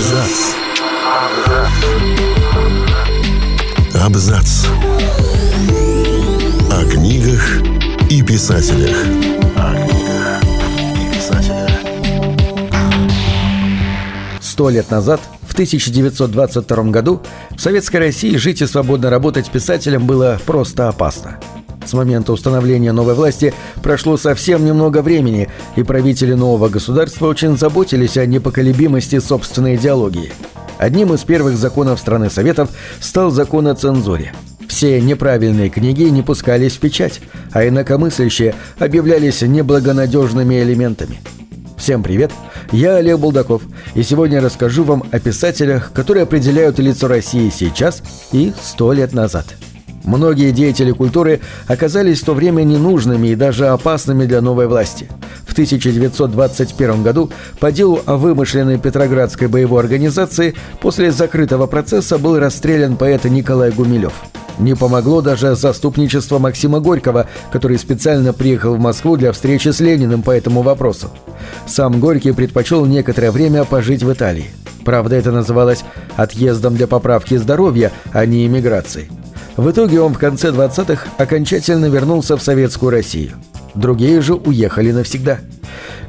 Абзац. Абзац. О книгах и писателях. О книгах и писателях. Сто лет назад, в 1922 году, в Советской России жить и свободно работать писателем было просто опасно. С момента установления новой власти прошло совсем немного времени, и правители нового государства очень заботились о непоколебимости собственной идеологии. Одним из первых законов страны Советов стал закон о цензуре. Все неправильные книги не пускались в печать, а инакомыслящие объявлялись неблагонадежными элементами. Всем привет, я Олег Булдаков, и сегодня расскажу вам о писателях, которые определяют лицо России сейчас и сто лет назад – Многие деятели культуры оказались в то время ненужными и даже опасными для новой власти. В 1921 году по делу о вымышленной Петроградской боевой организации после закрытого процесса был расстрелян поэт Николай Гумилев. Не помогло даже заступничество Максима Горького, который специально приехал в Москву для встречи с Лениным по этому вопросу. Сам Горький предпочел некоторое время пожить в Италии. Правда, это называлось «отъездом для поправки здоровья», а не эмиграцией. В итоге он в конце 20-х окончательно вернулся в Советскую Россию. Другие же уехали навсегда.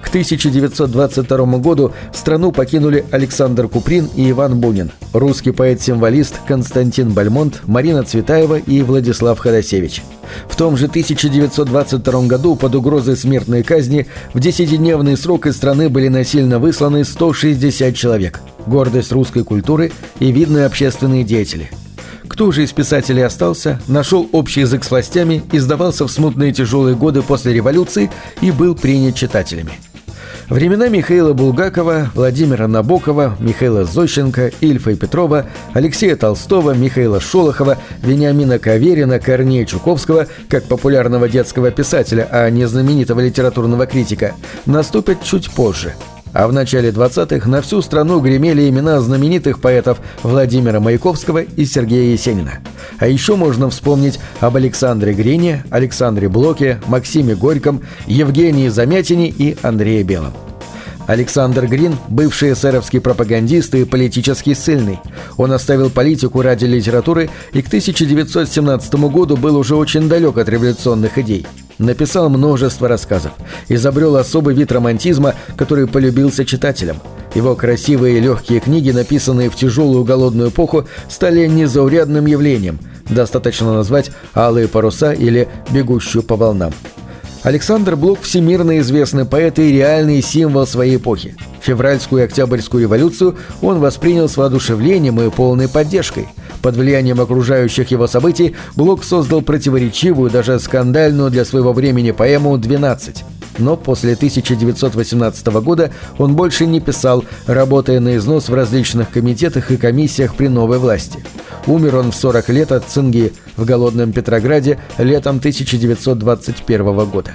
К 1922 году страну покинули Александр Куприн и Иван Бунин, русский поэт-символист Константин Бальмонт, Марина Цветаева и Владислав Ходосевич. В том же 1922 году под угрозой смертной казни в десятидневный срок из страны были насильно высланы 160 человек, гордость русской культуры и видные общественные деятели – кто же из писателей остался, нашел общий язык с властями, издавался в смутные тяжелые годы после революции и был принят читателями. Времена Михаила Булгакова, Владимира Набокова, Михаила Зощенко, Ильфа и Петрова, Алексея Толстого, Михаила Шолохова, Вениамина Каверина, Корнея Чуковского, как популярного детского писателя, а не знаменитого литературного критика, наступят чуть позже – а в начале 20-х на всю страну гремели имена знаменитых поэтов Владимира Маяковского и Сергея Есенина. А еще можно вспомнить об Александре Грине, Александре Блоке, Максиме Горьком, Евгении Замятине и Андрее Белом. Александр Грин – бывший эсеровский пропагандист и политический ссыльный. Он оставил политику ради литературы и к 1917 году был уже очень далек от революционных идей – написал множество рассказов, изобрел особый вид романтизма, который полюбился читателям. Его красивые и легкие книги, написанные в тяжелую голодную эпоху, стали незаурядным явлением. Достаточно назвать «Алые паруса» или «Бегущую по волнам». Александр Блок – всемирно известный поэт и реальный символ своей эпохи. Февральскую и Октябрьскую революцию он воспринял с воодушевлением и полной поддержкой – под влиянием окружающих его событий Блок создал противоречивую, даже скандальную для своего времени поэму «12». Но после 1918 года он больше не писал, работая на износ в различных комитетах и комиссиях при новой власти. Умер он в 40 лет от цинги в голодном Петрограде летом 1921 года.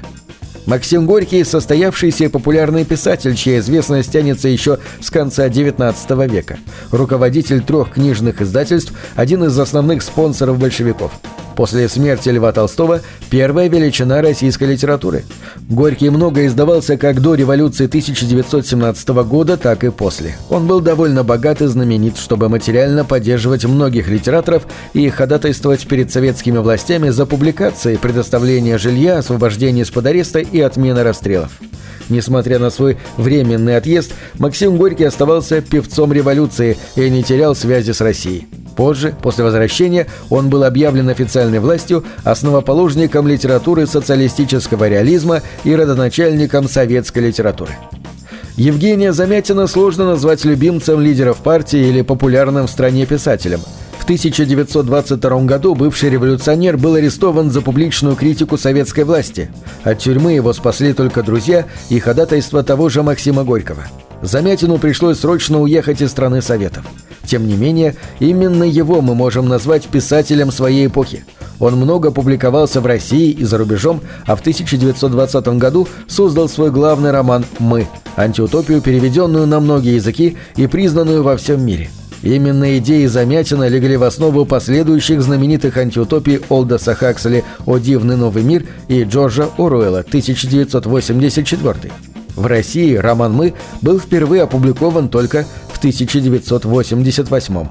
Максим Горький – состоявшийся и популярный писатель, чья известность тянется еще с конца XIX века. Руководитель трех книжных издательств, один из основных спонсоров большевиков – После смерти Льва Толстого – первая величина российской литературы. Горький много издавался как до революции 1917 года, так и после. Он был довольно богат и знаменит, чтобы материально поддерживать многих литераторов и ходатайствовать перед советскими властями за публикации, предоставление жилья, освобождение из-под ареста и отмена расстрелов. Несмотря на свой временный отъезд, Максим Горький оставался певцом революции и не терял связи с Россией. Позже, после возвращения, он был объявлен официальной властью основоположником литературы социалистического реализма и родоначальником советской литературы. Евгения Замятина сложно назвать любимцем лидеров партии или популярным в стране писателем. В 1922 году бывший революционер был арестован за публичную критику советской власти. От тюрьмы его спасли только друзья и ходатайство того же Максима Горького. Замятину пришлось срочно уехать из страны Советов. Тем не менее, именно его мы можем назвать писателем своей эпохи. Он много публиковался в России и за рубежом, а в 1920 году создал свой главный роман «Мы» – антиутопию, переведенную на многие языки и признанную во всем мире. Именно идеи Замятина легли в основу последующих знаменитых антиутопий Олдоса Хаксли «О дивный новый мир» и Джорджа Оруэлла 1984. В России роман «Мы» был впервые опубликован только в в 1988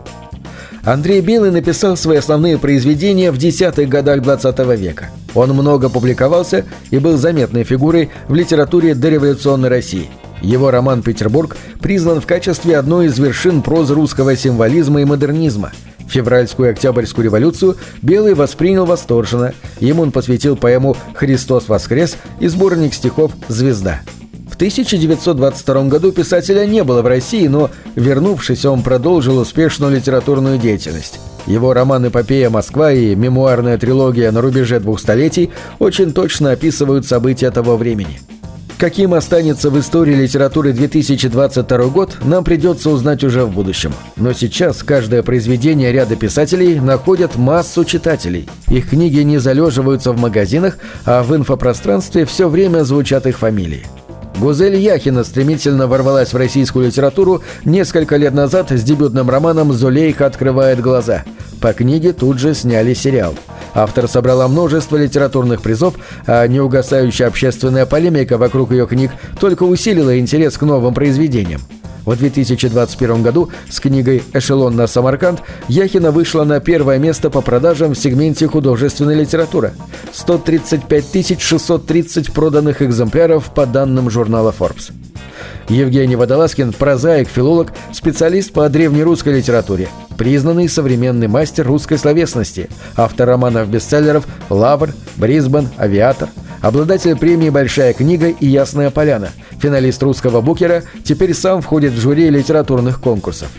Андрей Белый написал свои основные произведения в десятых годах 20 века. Он много публиковался и был заметной фигурой в литературе дореволюционной России. Его роман «Петербург» признан в качестве одной из вершин прозы русского символизма и модернизма. Февральскую и Октябрьскую революцию Белый воспринял восторженно. Ему он посвятил поэму «Христос воскрес» и сборник стихов «Звезда». В 1922 году писателя не было в России, но, вернувшись, он продолжил успешную литературную деятельность. Его роман «Эпопея Москва» и мемуарная трилогия «На рубеже двух столетий» очень точно описывают события того времени. Каким останется в истории литературы 2022 год, нам придется узнать уже в будущем. Но сейчас каждое произведение ряда писателей находят массу читателей. Их книги не залеживаются в магазинах, а в инфопространстве все время звучат их фамилии. Гузель Яхина стремительно ворвалась в российскую литературу несколько лет назад с дебютным романом «Зулейха открывает глаза». По книге тут же сняли сериал. Автор собрала множество литературных призов, а неугасающая общественная полемика вокруг ее книг только усилила интерес к новым произведениям. В 2021 году с книгой «Эшелон на Самарканд» Яхина вышла на первое место по продажам в сегменте художественной литературы. 135 630 проданных экземпляров по данным журнала Forbes. Евгений Водолазкин – прозаик, филолог, специалист по древнерусской литературе, признанный современный мастер русской словесности, автор романов-бестселлеров «Лавр», «Брисбен», «Авиатор», обладатель премии «Большая книга» и «Ясная поляна», финалист русского букера, теперь сам входит в жюри литературных конкурсов.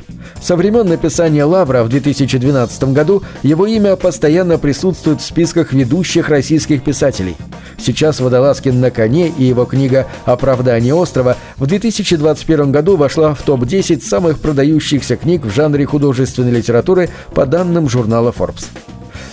Со времен написания «Лавра» в 2012 году его имя постоянно присутствует в списках ведущих российских писателей. Сейчас Водолазкин на коне и его книга «Оправдание острова» в 2021 году вошла в топ-10 самых продающихся книг в жанре художественной литературы по данным журнала Forbes.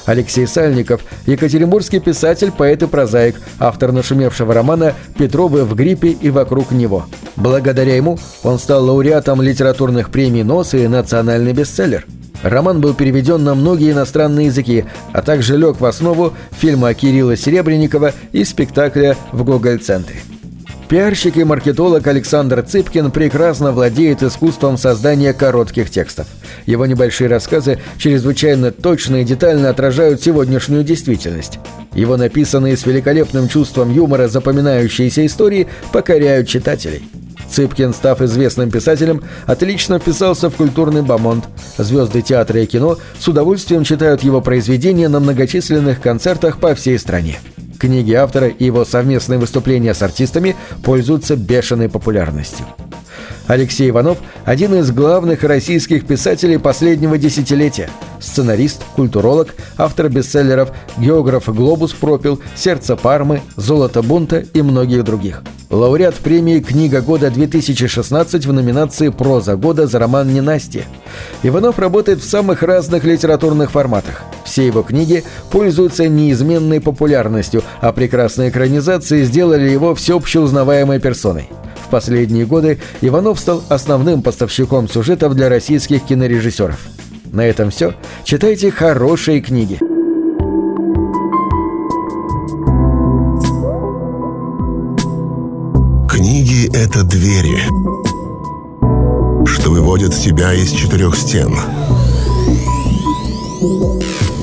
Алексей Сальников – екатеринбургский писатель, поэт и прозаик, автор нашумевшего романа «Петровы в гриппе и вокруг него». Благодаря ему он стал лауреатом литературных премий НОС и национальный бестселлер. Роман был переведен на многие иностранные языки, а также лег в основу фильма Кирилла Серебренникова и спектакля в Гоголь-центре. Пиарщик и маркетолог Александр Цыпкин прекрасно владеет искусством создания коротких текстов. Его небольшие рассказы чрезвычайно точно и детально отражают сегодняшнюю действительность. Его написанные с великолепным чувством юмора запоминающиеся истории покоряют читателей. Цыпкин, став известным писателем, отлично вписался в культурный бомонд. Звезды театра и кино с удовольствием читают его произведения на многочисленных концертах по всей стране. Книги автора и его совместные выступления с артистами пользуются бешеной популярностью. Алексей Иванов – один из главных российских писателей последнего десятилетия. Сценарист, культуролог, автор бестселлеров «Географ Глобус пропил», «Сердце Пармы», «Золото бунта» и многих других. Лауреат премии «Книга года-2016» в номинации «Проза года» за роман «Ненастье». Иванов работает в самых разных литературных форматах. Все его книги пользуются неизменной популярностью, а прекрасные экранизации сделали его всеобще узнаваемой персоной последние годы Иванов стал основным поставщиком сюжетов для российских кинорежиссеров. На этом все. Читайте хорошие книги. Книги — это двери, что выводят тебя из четырех стен.